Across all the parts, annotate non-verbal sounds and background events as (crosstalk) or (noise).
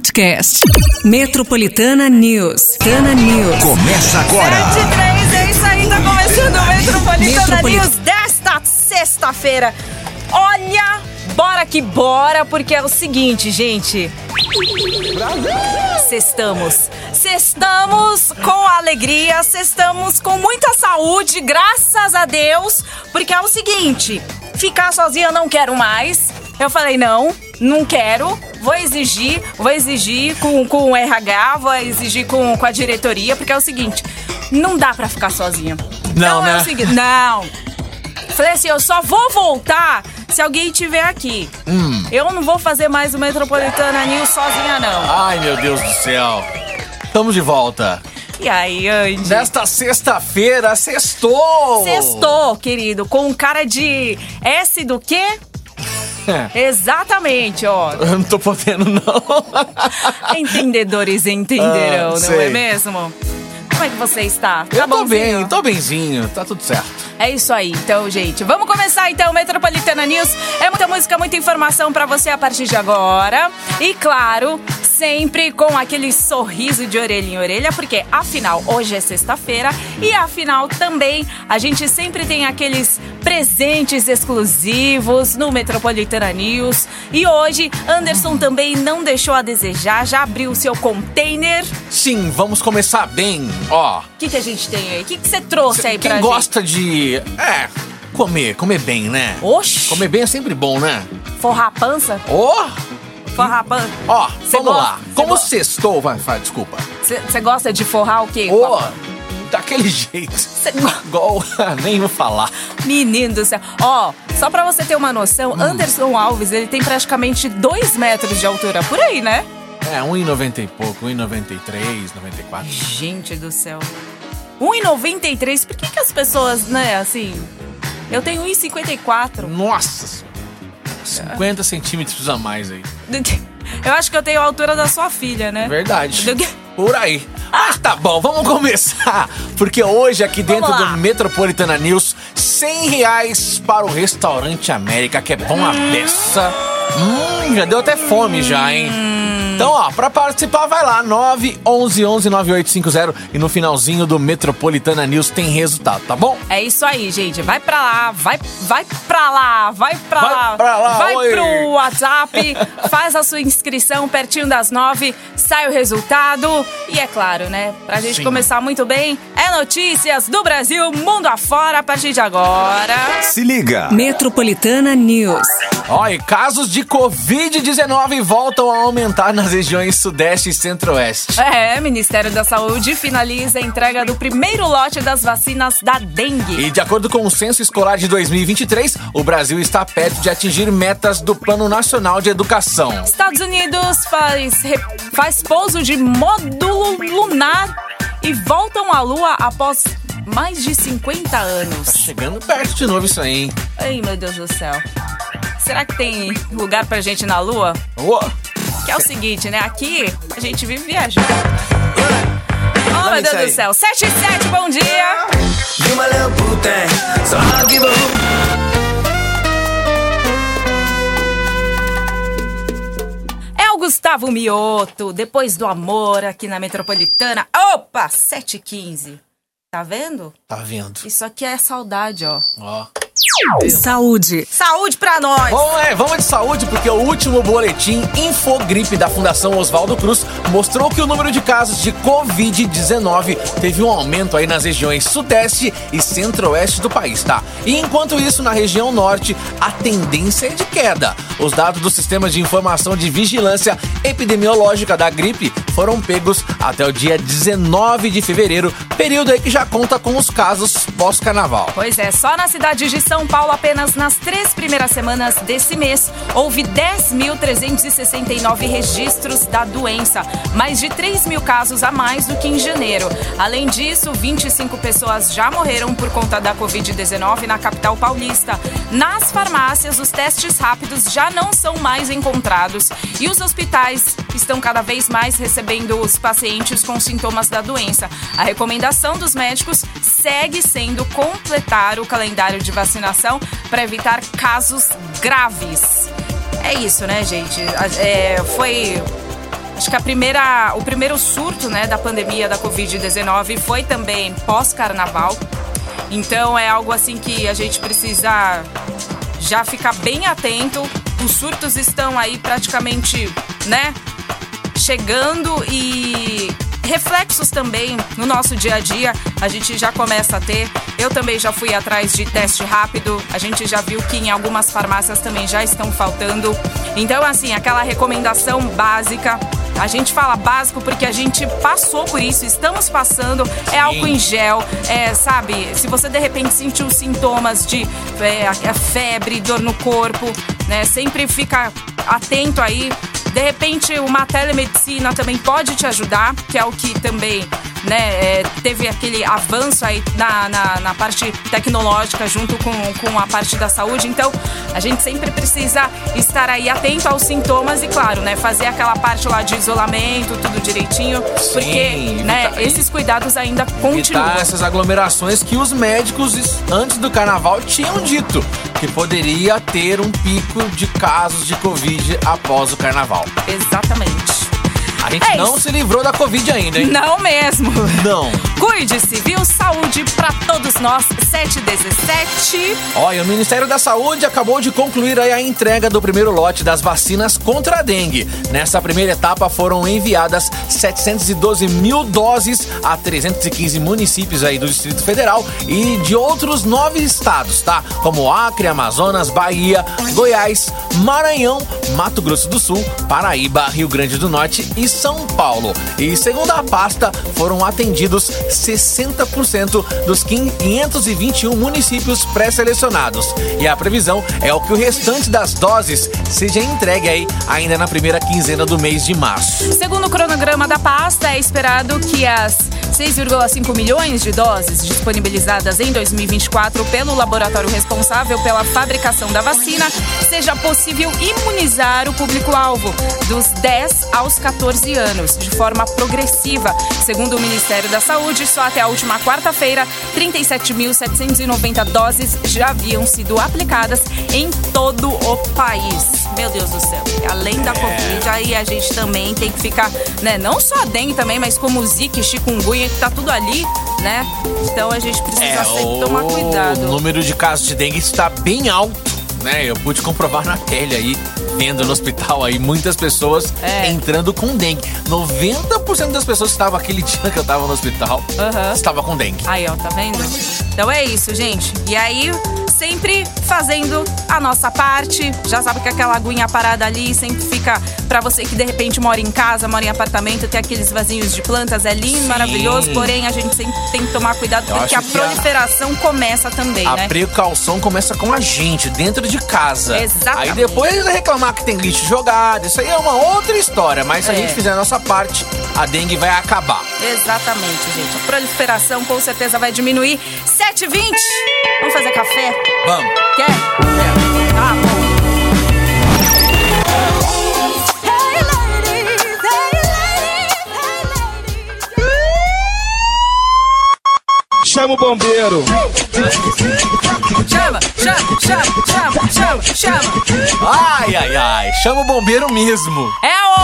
podcast. Metropolitana News. Tana News. Começa agora. 23, é isso aí, tá começando o Metropolitana Metropoli- News desta sexta-feira. Olha, bora que bora, porque é o seguinte, gente. Sextamos. Sextamos com alegria, sextamos com muita saúde, graças a Deus, porque é o seguinte, ficar sozinha eu não quero mais. Eu falei, não, não quero. Vou exigir, vou exigir com, com o RH, vou exigir com, com a diretoria, porque é o seguinte, não dá pra ficar sozinha. Não, é né? o seguinte, não. Falei assim, eu só vou voltar se alguém estiver aqui. Hum. Eu não vou fazer mais o Metropolitana News sozinha, não. Ai, meu Deus do céu. Estamos de volta. E aí, Andy? Nesta sexta-feira, sextou! Sextou, querido, com um cara de S do quê? (laughs) Exatamente, ó. (laughs) Eu não tô podendo, não. (laughs) Entendedores entenderão, Ah, não sei. é mesmo? Como é que você está? Tá Eu tô bonzinho? bem, tô benzinho, tá tudo certo. É isso aí, então, gente. Vamos começar então o Metropolitana News. É muita música, muita informação pra você a partir de agora. E claro, sempre com aquele sorriso de orelha em orelha, porque afinal hoje é sexta-feira e afinal também a gente sempre tem aqueles presentes exclusivos no Metropolitana News. E hoje Anderson também não deixou a desejar, já abriu o seu container. Sim, vamos começar bem. Ó, O que, que a gente tem aí? O que, que você trouxe aí pra quem gente? gosta de. É, comer, comer bem, né? Oxi! Comer bem é sempre bom, né? Forrar a pança? Ó, Forrar a pança? ó, Cê vamos gosta? lá. Cê Como gosta? sextou, vai, vai, desculpa. Você gosta de forrar o quê? Ó, daquele jeito. Cê Igual, (laughs) nem vou falar. Menino do céu. Ó, só pra você ter uma noção, Hum. Anderson Alves, ele tem praticamente 2 metros de altura. Por aí, né? É, 1,90 e pouco, 1,93, 94. Gente do céu. 1,93. Por que, que as pessoas, né, assim... Eu tenho 1,54. Nossa! 50 centímetros a mais aí. (laughs) Eu acho que eu tenho a altura da sua filha, né? Verdade. Por aí. Mas tá bom, vamos começar. Porque hoje, aqui dentro do Metropolitana News, 100 reais para o Restaurante América, que é bom a beça. Hum, já deu até fome já, hein? Então, ó, pra participar, vai lá, 911-9850 e no finalzinho do Metropolitana News tem resultado, tá bom? É isso aí, gente. Vai pra lá, vai, vai pra lá, vai pra Vai lá. pra lá, vai oi. pro WhatsApp, faz a sua inscrição pertinho das nove, sai o resultado. E é claro, né? Pra gente Sim. começar muito bem, é notícias do Brasil, mundo afora, a partir de agora. Se liga. Metropolitana News. Ó, e casos de Covid-19 voltam a aumentar nas regiões Sudeste e Centro-Oeste. É, Ministério da Saúde finaliza a entrega do primeiro lote das vacinas da dengue. E de acordo com o Censo Escolar de 2023, o Brasil está perto de atingir metas do Plano Nacional de Educação. Estados Unidos faz, faz pouso de módulo lunar e voltam à Lua após mais de 50 anos. Chegando perto de novo isso aí, hein? Ai, meu Deus do céu. Será que tem lugar pra gente na Lua? Ô, Que é o (laughs) seguinte, né? Aqui a gente vive viajando. Oh, meu Deus do céu. 7 e 7, bom dia. You my little boo thing, so I'll give a hoot. É o Gustavo Mioto, depois do amor aqui na Metropolitana. Opa, 7 e 15. Tá vendo? tá vendo? Isso aqui é saudade, ó. Ó. Saúde. Saúde pra nós! Bom, é, vamos de saúde, porque o último boletim Infogripe da Fundação Oswaldo Cruz mostrou que o número de casos de Covid-19 teve um aumento aí nas regiões sudeste e centro-oeste do país, tá? E enquanto isso, na região norte, a tendência é de queda. Os dados do Sistema de Informação de Vigilância Epidemiológica da Gripe foram pegos até o dia 19 de fevereiro, período aí que já conta com os casos pós-carnaval. Pois é, só na cidade de São Paulo, apenas nas três primeiras semanas desse mês, houve 10.369 registros da doença, mais de 3 mil casos a mais do que em janeiro. Além disso, 25 pessoas já morreram por conta da Covid-19 na capital paulista. Nas farmácias, os testes rápidos já não são mais encontrados e os hospitais estão cada vez mais recebendo os pacientes com sintomas da doença. A recomendação dos médicos segue sendo completar o calendário de vacinação para evitar casos graves. É isso, né, gente? É, foi acho que a primeira, o primeiro surto né, da pandemia da Covid-19 foi também pós-carnaval. Então é algo assim que a gente precisa já ficar bem atento. Os surtos estão aí praticamente, né, chegando e reflexos também no nosso dia a dia a gente já começa a ter. Eu também já fui atrás de teste rápido. A gente já viu que em algumas farmácias também já estão faltando. Então, assim, aquela recomendação básica. A gente fala básico porque a gente passou por isso, estamos passando. É álcool em gel, é, sabe? Se você de repente sentiu sintomas de é, febre, dor no corpo, né? Sempre fica atento aí de repente, uma telemedicina também pode te ajudar, que é o que também né, é, teve aquele avanço aí na, na, na, parte tecnológica junto com, com a parte da saúde. Então, a gente sempre precisa estar aí atento aos sintomas e, claro, né, fazer aquela parte lá de isolamento, tudo direitinho, Sim, porque né, esses cuidados ainda continuam. Essas aglomerações que os médicos, antes do carnaval, tinham dito que poderia ter um pico de casos de Covid após o carnaval. Exatamente. A gente É não isso. se livrou da Covid ainda, hein? Não mesmo. Não. Cuide-se, viu? Saúde pra todos nós. 717. Olha, o Ministério da Saúde acabou de concluir a entrega do primeiro lote das vacinas contra a dengue. Nessa primeira etapa foram enviadas 712 mil doses a 315 municípios aí do Distrito Federal e de outros nove estados, tá? Como Acre, Amazonas, Bahia, Goiás, Maranhão, Mato Grosso do Sul, Paraíba, Rio Grande do Norte e São Paulo. E segundo a pasta, foram atendidos 60% dos 521 municípios pré-selecionados. E a previsão é o que o restante das doses seja entregue aí ainda na primeira quinzena do mês de março. Segundo o cronograma da pasta, é esperado que as 6,5 milhões de doses disponibilizadas em 2024 pelo laboratório responsável pela fabricação da vacina seja possível imunizar o público-alvo dos 10 aos 14 anos, de forma progressiva. Segundo o Ministério da Saúde, só até a última quarta-feira, 37.790 doses já haviam sido aplicadas em todo o país. Meu Deus do céu. Além da Covid, aí a gente também tem que ficar, né? Não só a dengue também, mas como o zika, chikungunya, que tá tudo ali, né? Então a gente precisa sempre tomar cuidado. É, o número de casos de dengue está bem alto, né? Eu pude comprovar na pele aí, vendo no hospital aí, muitas pessoas É. entrando com dengue. 90% das pessoas que estavam aquele (laughs) dia que eu tava no hospital, Aham. estava com dengue. Aí, ó, tá vendo? Então é isso, gente. E aí, sempre fazendo a nossa parte. Já sabe que aquela aguinha parada ali sempre fica pra você que de repente mora em casa, mora em apartamento, tem aqueles vasinhos de plantas, é lindo, Sim. maravilhoso. Porém, a gente sempre tem que tomar cuidado Eu porque a que a- proliferação começa também, A né? precaução começa com a gente, dentro de casa. Exatamente. Aí depois reclamar que tem lixo jogado, isso aí é uma outra história. Mas se a É. gente fizer a nossa parte, a dengue vai acabar. Exatamente, gente. A proliferação com certeza vai diminuir. 7h20. Vamos fazer café? Vamos. Quer? Tá Chama o bombeiro. Chama, chama, chama, chama, chama, chama. Ai, ai, ai. Chama o bombeiro mesmo. É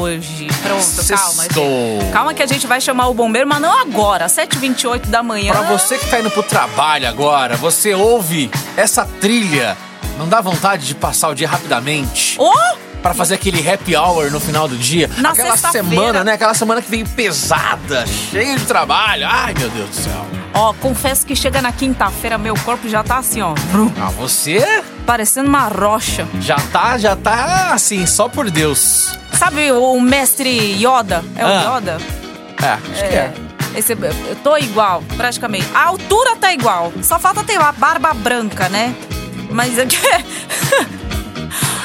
hoje. Pronto, calma. Gente. Calma que a gente vai chamar o bombeiro, mas não agora, 7h28 da manhã. Pra você que tá indo pro trabalho agora, você ouve essa trilha, não dá vontade de passar o dia rapidamente? Ô! Pra fazer aquele happy hour no final do dia? Na Aquela semana, né? Aquela semana que veio pesada, cheia de trabalho. Ai, meu Deus do céu. Ó, confesso que chega na quinta-feira, meu corpo já tá assim, ó. Ah, você Parecendo uma rocha. já tá, já tá assim, só por Deus. Sabe o mestre Yoda? É o Ah. Yoda? É, acho que é. Esse, eu tô igual, praticamente. A altura tá igual. Só falta ter a barba branca, né? Mas aqui. (laughs)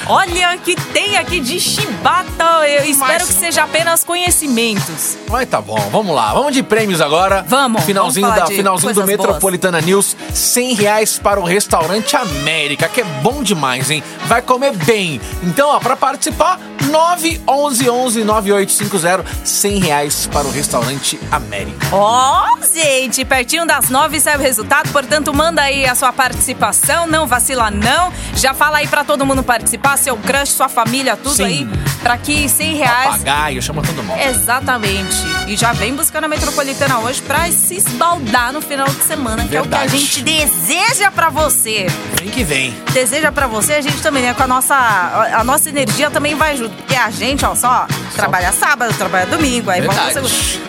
Olha o que tem aqui de chibata. Eu espero Mas- que seja apenas conhecimentos. Mas tá bom, vamos lá. Vamos de prêmios agora. Vamos, Finalzinho, vamos da, finalzinho do Metropolitana News. 100 reais para o Restaurante América, que é bom demais, hein? Vai comer bem. Então, ó, pra participar, 911-9850, 100 reais para o restaurante América. Ó, gente, pertinho das nove sai o resultado, portanto, manda aí a sua participação, não vacila não. Já fala aí pra todo mundo participar, seu crush, sua família, tudo Sim. aí, pra que 100 reais. Papagaio, chama todo mundo. Exatamente. E já vem buscando a Metropolitana hoje pra se esbaldar no final de semana, que é o que a Verdade. gente deseja pra você. Vem que vem. Deseja pra você, a gente também, né? Com a nossa, a nossa energia também vai junto. Porque a gente, ó, só trabalha sábado, trabalha domingo, aí Verdade. pro segundo.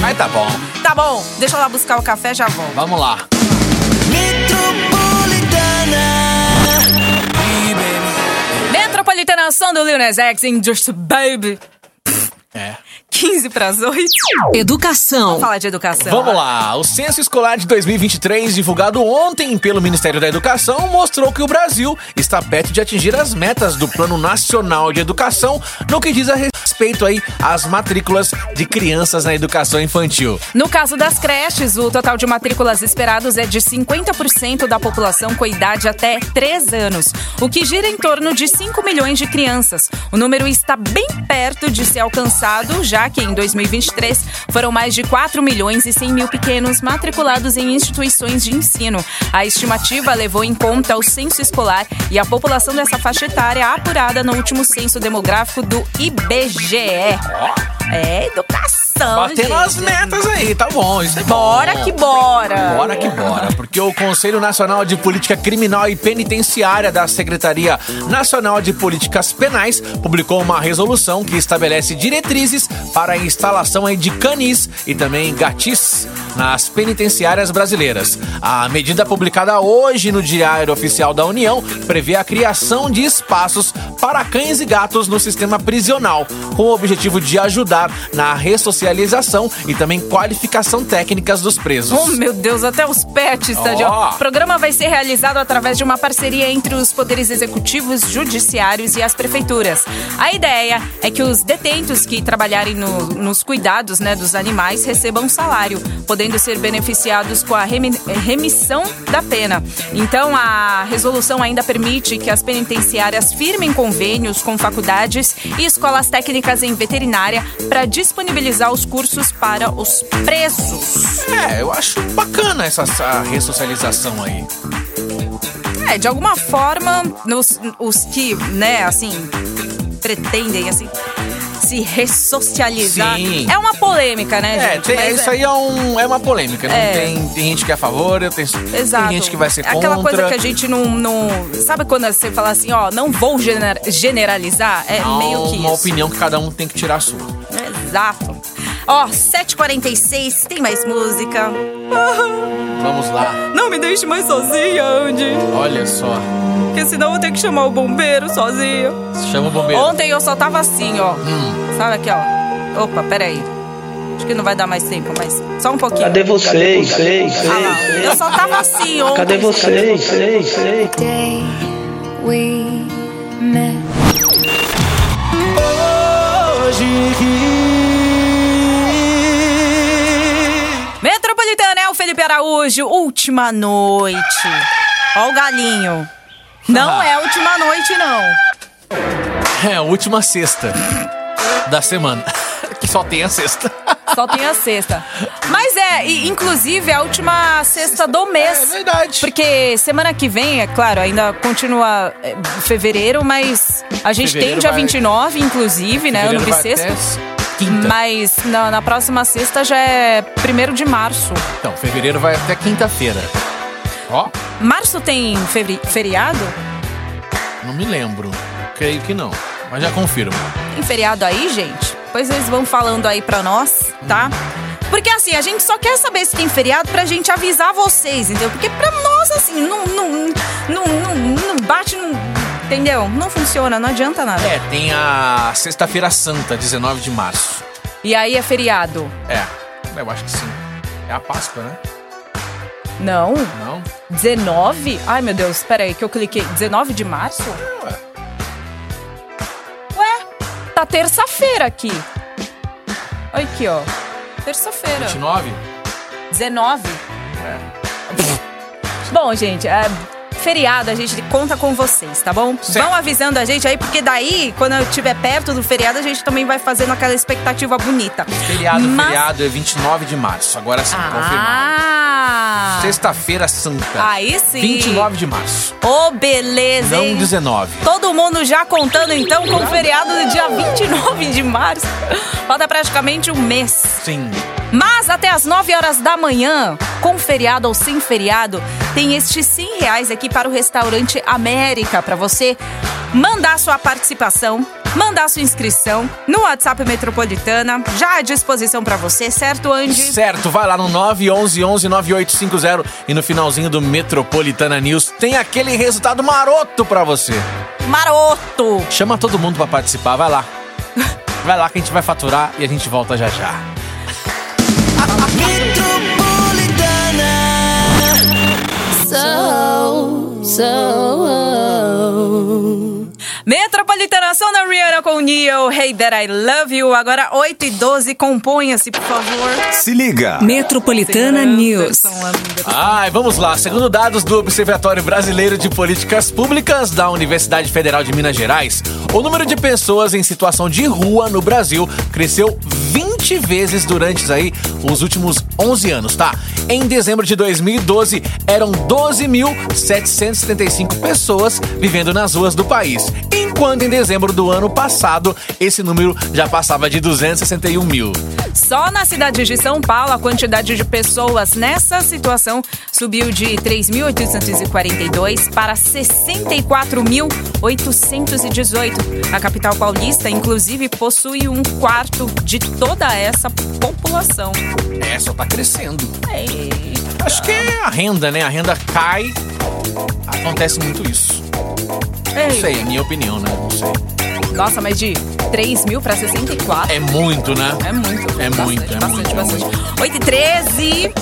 Mas tá bom. Tá bom, deixa eu lá buscar o café, já volto. Vamos lá. Metropolitana som do Lil Nas X Just Baby. É. 15 pras 8. Educação. Vamos falar de educação. Vamos lá. O censo escolar de 2023, divulgado ontem pelo Ministério da Educação, mostrou que o Brasil está perto de atingir as metas do Plano Nacional de Educação no que diz a respeito aí às matrículas de crianças na educação infantil. No caso das creches, o total de matrículas esperados é de 50% da população com idade até 3 anos, o que gira em torno de 5 milhões de crianças. O número está bem perto de ser alcançado, já que em 2023 foram mais de 4 milhões e 100 mil pequenos matriculados em instituições de ensino. A estimativa levou em conta o censo escolar e a população dessa faixa etária apurada no último censo demográfico do IBGE. É educação, Batendo gente. as metas aí, tá bom. Isso é bom. Bora que bora! Bora que bora, porque o Conselho Nacional de Política Criminal e Penitenciária da Secretaria Nacional de Políticas Penais publicou uma resolução que estabelece diretrizes para a instalação de canis e também gatis nas penitenciárias brasileiras. A medida publicada hoje no Diário Oficial da União prevê a criação de espaços para cães e gatos no sistema prisional, com o objetivo de ajudar na ressocialização e também qualificação técnicas dos presos. Oh, meu Deus, até os pets, Tadinho. Ó. O programa vai ser realizado através de uma parceria entre os poderes executivos, judiciários e as prefeituras. A ideia é que os detentos que trabalharem no- nos cuidados né, dos animais recebam salário, podendo ser beneficiados com a remi- remissão da pena. Então, a resolução ainda permite que as penitenciárias firmem convênios com faculdades e escolas técnicas em veterinária para disponibilizar os cursos para os presos. É, eu acho bacana essa, essa ressocialização aí. É, de alguma forma, nos- os que, né, assim, pretendem, assim, se ressocializar. Sim. É uma polêmica, né, É, gente? tem- Mas isso aí é, um, é uma polêmica. Não É. tem, tem gente que é a favor, tem, Exato. tem gente que vai ser É Aquela contra. coisa que a gente não, não. Sabe quando você fala assim, ó, não vou gener- generalizar? É Há meio que uma isso. opinião que cada um tem que tirar a sua. Exato. Ó, 7h46, tem mais música. Vamos lá. Não me deixe mais sozinha, Andy. Olha só. Porque senão eu vou ter que chamar o bombeiro sozinha. Chama o bombeiro. Ontem eu só tava assim, ó. Sabe aqui, ó. Opa, peraí. Acho que não vai dar mais tempo, mas só um pouquinho. Cadê vocês? Sei, Ah lá, sei, eu só tava assim ontem. Cadê vocês? Sei, sei. day we met. É Felipe Araújo, última noite. Ó o galinho. Não é última noite, não. É a última sexta da semana. que (laughs) só tem a sexta. Só tem a sexta. Mas é, e, inclusive, é a última sexta do mês. É verdade. Porque semana que vem, é claro, ainda continua é, fevereiro, mas a gente Fevereiro tem dia vai- 29, inclusive, né? Ano Fevereiro vai bissexto. Quinta. Mas na, na próxima sexta já é 1 de março. Então, fevereiro vai até quinta-feira. Ó, Março tem feri- feriado? não me lembro. Creio que não. Mas já confirmo. Tem feriado aí, gente? Depois eles vão falando aí pra nós, tá? Porque assim, a gente só quer saber se tem feriado pra gente avisar vocês, entendeu? Porque pra nós, assim, não, não, não, não, não bate, não, entendeu? Não funciona, não adianta nada. É, tem a Sexta-feira Santa, 19 de março. E aí é feriado? É, eu acho que sim. É a Páscoa, né? Não? Não? 19? Ai, meu Deus, pera aí que eu cliquei. 19 de março? Ué. Ué, tá terça-feira aqui. Olha aqui, ó. Terça-feira. 29? 19? É. Bom, gente, é, feriado, a gente conta com vocês, tá bom? Certo. Vão avisando a gente aí, porque daí, quando eu estiver perto do feriado, a gente também vai fazendo aquela expectativa bonita. Feriado, Mas- feriado é 29 de março. Agora sim, confirmado. Ah! Sexta-feira Santa. Aí sim. 29 de março. Ô, beleza, Não hein? 19. Todo mundo já contando então com o feriado do dia 29 de março. Falta praticamente um mês. Sim. Mas até as 9 horas da manhã, com feriado ou sem feriado, tem estes 100 reais aqui para o restaurante América para você mandar sua participação, mandar sua inscrição no WhatsApp Metropolitana, já à disposição para você, certo, Andy? Certo, vai lá no 911 9850 e no finalzinho do Metropolitana News tem aquele resultado maroto pra você. Maroto! Chama todo mundo pra participar, vai lá. (laughs) Vai lá que a gente vai faturar e a gente volta já já. So, so. Metropolitana Sona Rihanna com Neo, Hey That I Love You. Agora 8 e 12, componha-se, por favor. Se liga. Metropolitana News. Ai, vamos lá. Segundo dados do Observatório Brasileiro de Políticas Públicas da Universidade Federal de Minas Gerais, o número de pessoas em situação de rua no Brasil cresceu 20 vezes durante aí os últimos 11 anos, tá? Em dezembro de 2012, eram 12.775 pessoas vivendo nas ruas do país, enquanto em dezembro do ano passado, esse número já passava de 261 mil. Só na cidade de São Paulo, a quantidade de pessoas nessa situação subiu de 3.842 para 64.818. A capital paulista, inclusive, possui um quarto de toda essa população. É, só tá crescendo. Ei, Acho que é a renda, né? A renda cai. Acontece muito isso. Não ei. sei, é minha opinião, né? Não sei. Nossa, mas de 3 mil para 64? É muito, né? É muito. É bastante, muito, é bastante, muito, bastante. 8 e 13.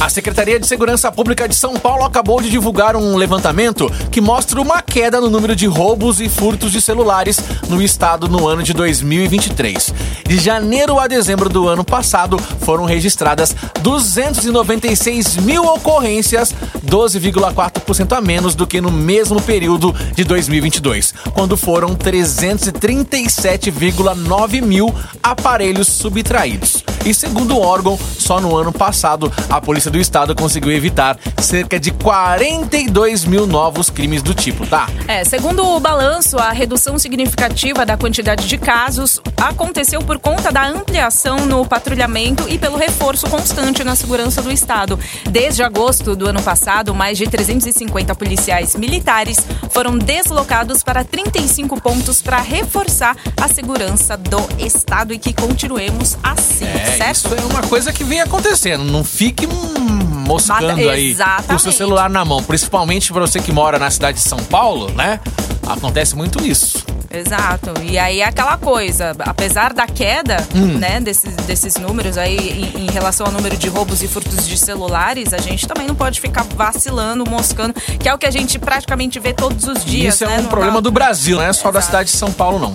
A Secretaria de Segurança Pública de São Paulo acabou de divulgar um levantamento que mostra uma queda no número de roubos e furtos de celulares no estado no ano de 2023. De janeiro a dezembro do ano passado, foram registradas 296 mil ocorrências, 12,4% a menos do que no mesmo período de 2022, quando foram 337,9 mil aparelhos subtraídos. E segundo o órgão, só no ano passado, a Polícia do Estado conseguiu evitar cerca de 42 mil novos crimes do tipo, tá? É, segundo o balanço, a redução significativa da quantidade de casos aconteceu por conta da ampliação no patrulhamento e pelo reforço constante na segurança do Estado. Desde agosto do ano passado, mais de 350 policiais militares foram deslocados para 35 pontos para reforçar a segurança do Estado e que continuemos assim, É, certo? isso é uma coisa que vem acontecendo. Não fique hum, moscando Mata- aí com o seu celular na mão. Principalmente pra você que mora na cidade de São Paulo, né? Acontece muito isso. Exato. E aí é aquela coisa, apesar da queda, né, desses, desses números aí em, em relação ao número de roubos e furtos de celulares, a gente também não pode ficar vacilando, moscando, que é o que a gente praticamente vê todos os dias, isso é né? um no- problema do Brasil, não é só da Exato. cidade de São Paulo, não.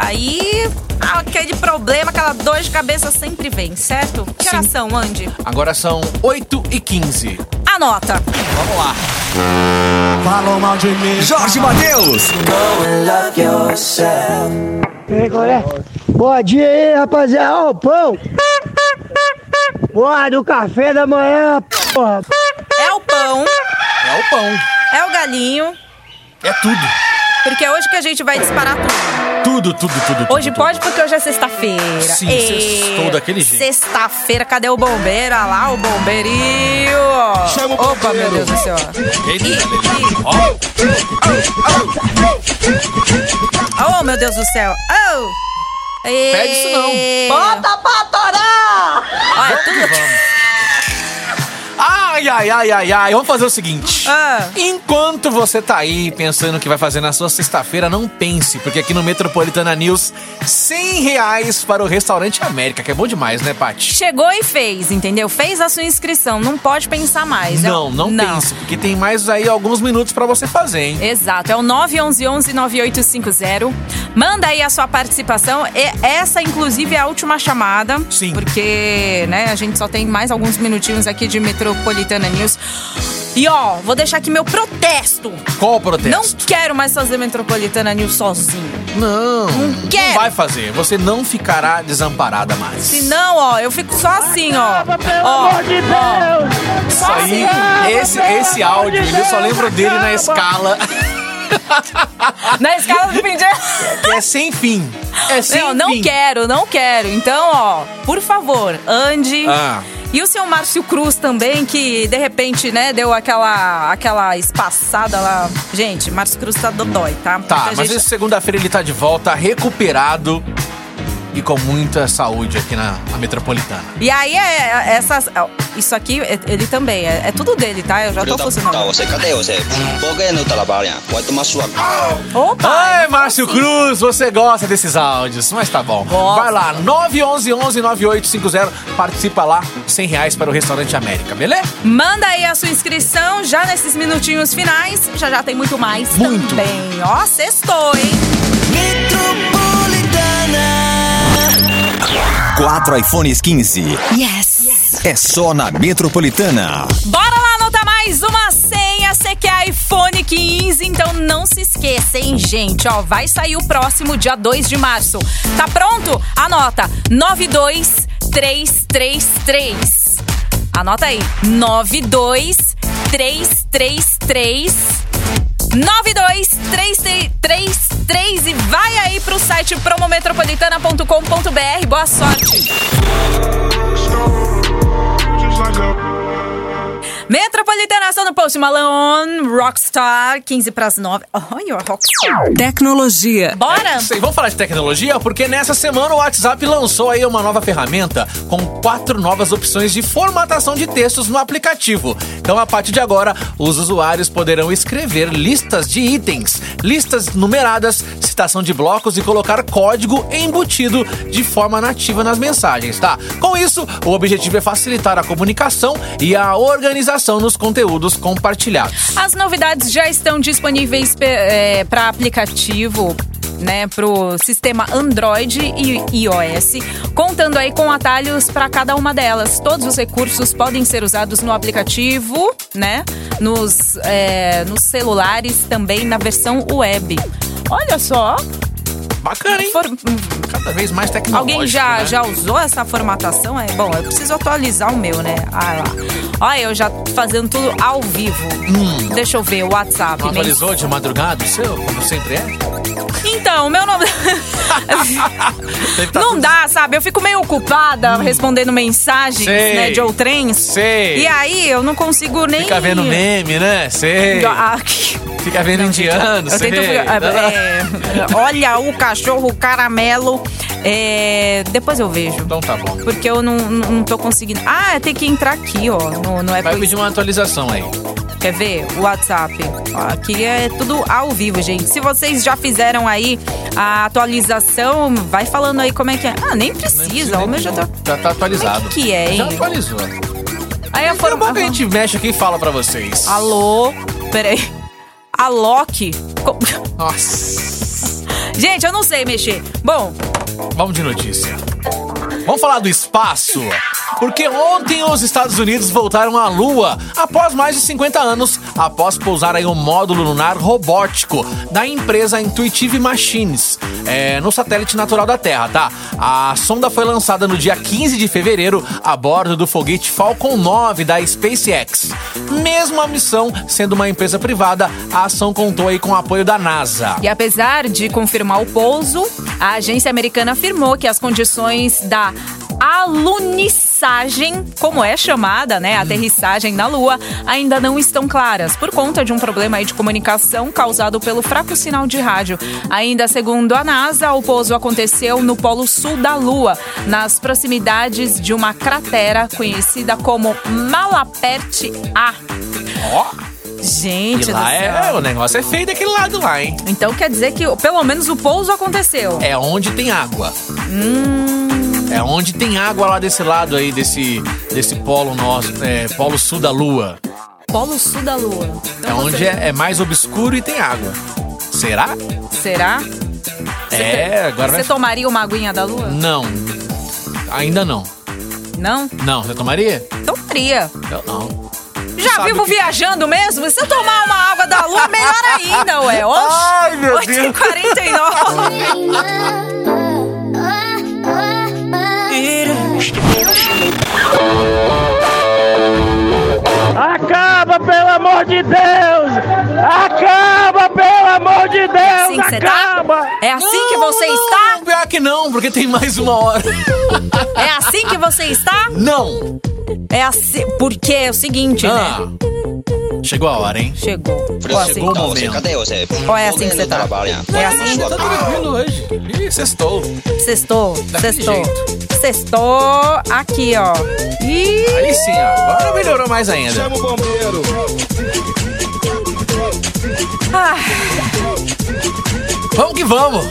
Aí, aquele problema, aquela dor de cabeça sempre vem, certo? Que Sim. horas são, Andy? Agora são 8 e 15. Anota. Vamos lá. Falam mal de mim. Jorge Matheus. Bom dia aí, rapaziada. Ó, o pão. Porra, do café da manhã, porra. É o pão, É o pão. é o galinho, É tudo. Porque é hoje que a gente vai disparar tudo. Tudo, tudo, tudo. tudo, Hoje tudo. pode porque hoje é sexta-feira. Sim, E- sextou daquele jeito. Sexta-feira, cadê o bombeiro? Olha lá o bombeirinho. Chama o Opa, meu bombeiro. Deus do céu. Eita, Ih, ih. Ó, Oh, meu Deus do céu. Oh. Pede isso não. Bota pra torar! Olha, tudo... Ai, ai, ai, ai, ai. Vamos fazer o seguinte. Ah. Enquanto você tá aí pensando o que vai fazer na sua sexta-feira, não pense, porque aqui no Metropolitana News, 100 reais para o Restaurante América, que é bom demais, né, Paty? Chegou e fez, entendeu? Fez a sua inscrição, não pode pensar mais. É Não, o- não, pense, porque tem mais aí alguns minutos pra você fazer, hein? Exato, é o 911-9850. Manda aí a sua participação. E essa, inclusive, é a última chamada. Sim. Porque, né, a gente só tem mais alguns minutinhos aqui de Metropolitana Metropolitana News. E ó, vou deixar aqui meu protesto. Qual o protesto? Não quero mais fazer Metropolitana News sozinho. Não, não quero. vai fazer. Você não ficará desamparada mais. Se não, ó, eu fico só assim, ó. Pelo Ó, amor de Deus! Isso aí, esse, esse áudio, ele só lembro dele na escala, (laughs) na escala do fim de é sem fim. É sem Não, não fim. quero, não quero. Então, ó, por favor, ande. Ah. E o seu Márcio Cruz também, que de repente, né, deu aquela, aquela espaçada lá. Gente, Márcio Cruz tá dodói, tá? Tá, Muita mas gente- segunda-feira ele tá de volta, recuperado e com muita saúde aqui na, na metropolitana. E aí, é, é, essas, ó, isso aqui, é- ele também, é, é tudo dele, tá? Eu já tô Tá, funcionando. você, cadê você? Por que não trabalha? Vai tomar sua. Opa! Ai, Márcio assim. Cruz, você gosta desses áudios, mas tá bom. Gosto. Vai lá, 911-9850, participa lá, 100 reais para o Restaurante América, beleza? Manda aí a sua inscrição já nesses minutinhos finais. Já já tem muito mais Muito. também. Ó, sextou, hein? Quatro iPhones 15. Yes. É só na Metropolitana. Bora lá anotar mais uma senha. Você quer iPhone 15? Então não se esqueça, hein, gente? Ó, vai sair o próximo dia 2 de março. Tá pronto? Anota 92333. Anota aí. 92333. 92333 e vai aí pro site promometropolitana.com.br. Boa sorte. Metropolitana ação no Post Malone, Rockstar, 15 pras 9. Olha, Rockstar. Tecnologia. Bora? Sei, vamos falar de tecnologia porque nessa semana o WhatsApp lançou aí uma nova ferramenta com quatro novas opções de formatação de textos no aplicativo. Então, a partir de agora, os usuários poderão escrever listas de itens, listas numeradas, citação de blocos e colocar código embutido de forma nativa nas mensagens, tá? Com isso, o objetivo é facilitar a comunicação e a organização nos conteúdos compartilhados. As novidades já estão disponíveis para aplicativo. Né, pro sistema Android e iOS, contando aí com atalhos para cada uma delas. Todos os recursos podem ser usados no aplicativo, né, nos, é, nos celulares, também na versão web. Olha só, Bacana, hein? for- Cada vez mais tecnológico. Alguém já, né? já usou essa formatação? É bom, eu preciso atualizar o meu, né? Ah lá. Olha, eu já fazendo tudo ao vivo. Deixa eu ver, o WhatsApp. Não atualizou de madrugada o seu, como sempre é? Então, meu nome. (laughs) Não dá, sabe? Eu fico meio ocupada respondendo mensagens, Sei. né, de outrens. Sei. E aí eu não consigo nem. Fica vendo meme, né? Sei. Ah, que- Fica vendo indiano, Eu tento. é, olha o cachorro caramelo. É, depois eu vejo. Então tá bom. Porque eu não, não não tô conseguindo. Ah, tem que entrar aqui, ó. No, no Vai Apple pedir uma atualização aí. Quer ver? O WhatsApp. Aqui é tudo ao vivo, gente. Se vocês já fizeram aí a atualização, vai falando aí como é que é. Ah, nem precisa. O meu já tá. Já tá atualizado. Como é que é, hein? Já atualizou. Aí a É bom forma. que a gente mexe aqui e fala pra vocês. Alô? Peraí. A Loki. Nossa. (laughs) Gente, eu não sei mexer. Bom, Vamos de notícia. Vamos falar do espaço? Porque ontem os Estados Unidos voltaram à Lua após mais de 50 anos, após pousar aí um módulo lunar robótico da empresa Intuitive Machines, é, no satélite natural da Terra, tá? A sonda foi lançada no dia 15 de fevereiro a bordo do foguete Falcon 9 da SpaceX. Mesmo a missão sendo uma empresa privada, a ação contou aí com o apoio da NASA. E apesar de confirmar o pouso, a agência americana afirmou que as condições da alunissagem, como é chamada, né, aterrissagem na Lua, ainda não estão claras, por conta de um problema de comunicação causado pelo fraco sinal de rádio. Ainda segundo a NASA, o pouso aconteceu no polo sul da Lua, nas proximidades de uma cratera conhecida como Malapert A. Ó, Gente e lá é, o negócio é feio daquele lado lá, hein? Então quer dizer que pelo menos o pouso aconteceu. É onde tem água. Hum. É onde tem água lá desse lado aí, desse, desse polo nosso, é, polo sul da lua. Polo sul da Lua. É Então onde você- é, é mais obscuro e tem água. Será? Será? É, agora Você vai... tomaria uma aguinha da Lua? Não. Ainda não. Não? Não, você tomaria? Caloria. Eu não. Já Sabe vivo que- viajando mesmo? Se eu tomar uma água da lua, melhor ainda, ué. Oxe, Ai, meu 8h49. (laughs) Acaba, pelo amor de Deus! Acaba, pelo amor de Deus! assim que você tá? acaba! É assim que você está? Não, pior que não, porque tem mais uma hora. É assim que você está? Não. É assim. Porque é o seguinte, Ah. né? Chegou a hora, hein? Chegou. Ou assim, Chegou o Não, você, momento. cadê você? ou é assim que você tá? É assim? Tá tranquilo hoje. Ih, sextou. Sextou, Daquele sextou. jeito. Sextou aqui, ó. Ih, Aí sim, ó. Agora melhorou mais ainda. Chama o bombeiro. ah, Vamos que vamos.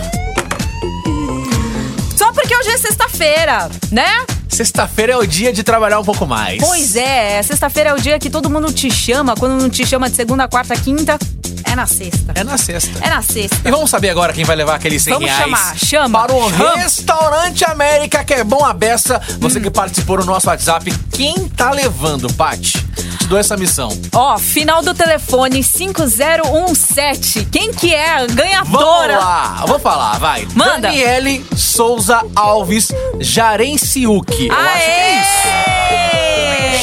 só porque hoje é sexta-feira, né? Sexta-feira é o dia de trabalhar um pouco mais. Pois é, sexta-feira é o dia que todo mundo te chama. Quando não te chama de segunda, quarta, quinta, é na sexta. É na sexta. É na sexta. E vamos saber agora quem vai levar aqueles 100 Vamos reais chamar, chama, para o chama. Restaurante América, que é bom a beça. Você Hum. que participou no nosso WhatsApp, quem tá levando, Paty? Te dou essa missão. Ó, final do telefone 5017. Quem que é a Vamos ganhadora? lá, eu vou falar, vai. Manda. Daniele Souza Alves Jarenciuc. Eu acho que é isso.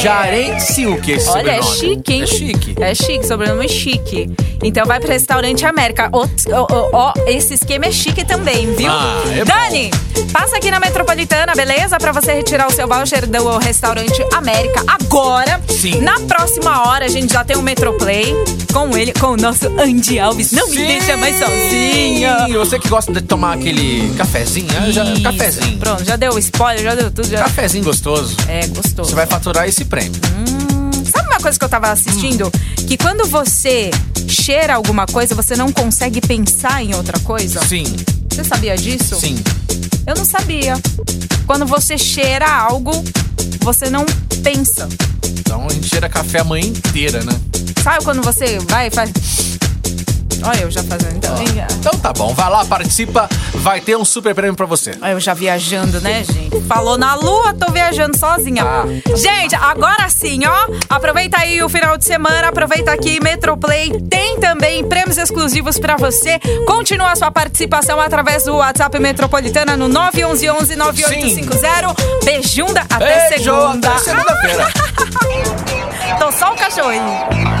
Aê! Jarenciuc, esse Olha, é sobrenome. chique, hein? É chique. É chique, sobrenome chique. Então vai pro Restaurante América. Ó, ó, ó, esse esquema é chique também, viu? Ah, é Dani, passa aqui na Metropolitana, beleza? Pra você retirar o seu voucher do Restaurante América agora. Sim. Na próxima hora a gente já tem o Metroplay com ele, com o nosso Andy Alves. Não me Sim. deixa mais sozinha. E você que gosta de tomar aquele cafezinho, né? já, cafezinho. Pronto, já deu spoiler, já deu tudo. Já... Cafezinho gostoso. É, gostoso. Você vai faturar esse prêmio. Sabe uma coisa que eu tava assistindo? Que quando você cheira alguma coisa, você não consegue pensar em outra coisa? Sim, Você sabia disso? sim. Eu não sabia. Quando você cheira algo, você não pensa. Então a gente cheira café a manhã inteira, né? Sabe quando você vai e faz. Olha, eu já fazendo. Então, hein? Então tá bom, vai lá, participa, vai ter um super prêmio pra você. Olha, eu já viajando, né, gente? Falou na lua, tô viajando sozinha. Ah. Gente, agora sim, ó. Aproveita aí o final de semana, aproveita aqui Metroplay. Tem também prêmios exclusivos pra você. Continua a sua participação através do WhatsApp Metropolitana no 911 9850. Beijunda até Beijo, segunda. até segunda-feira. (laughs) Tô só o cachorrinho.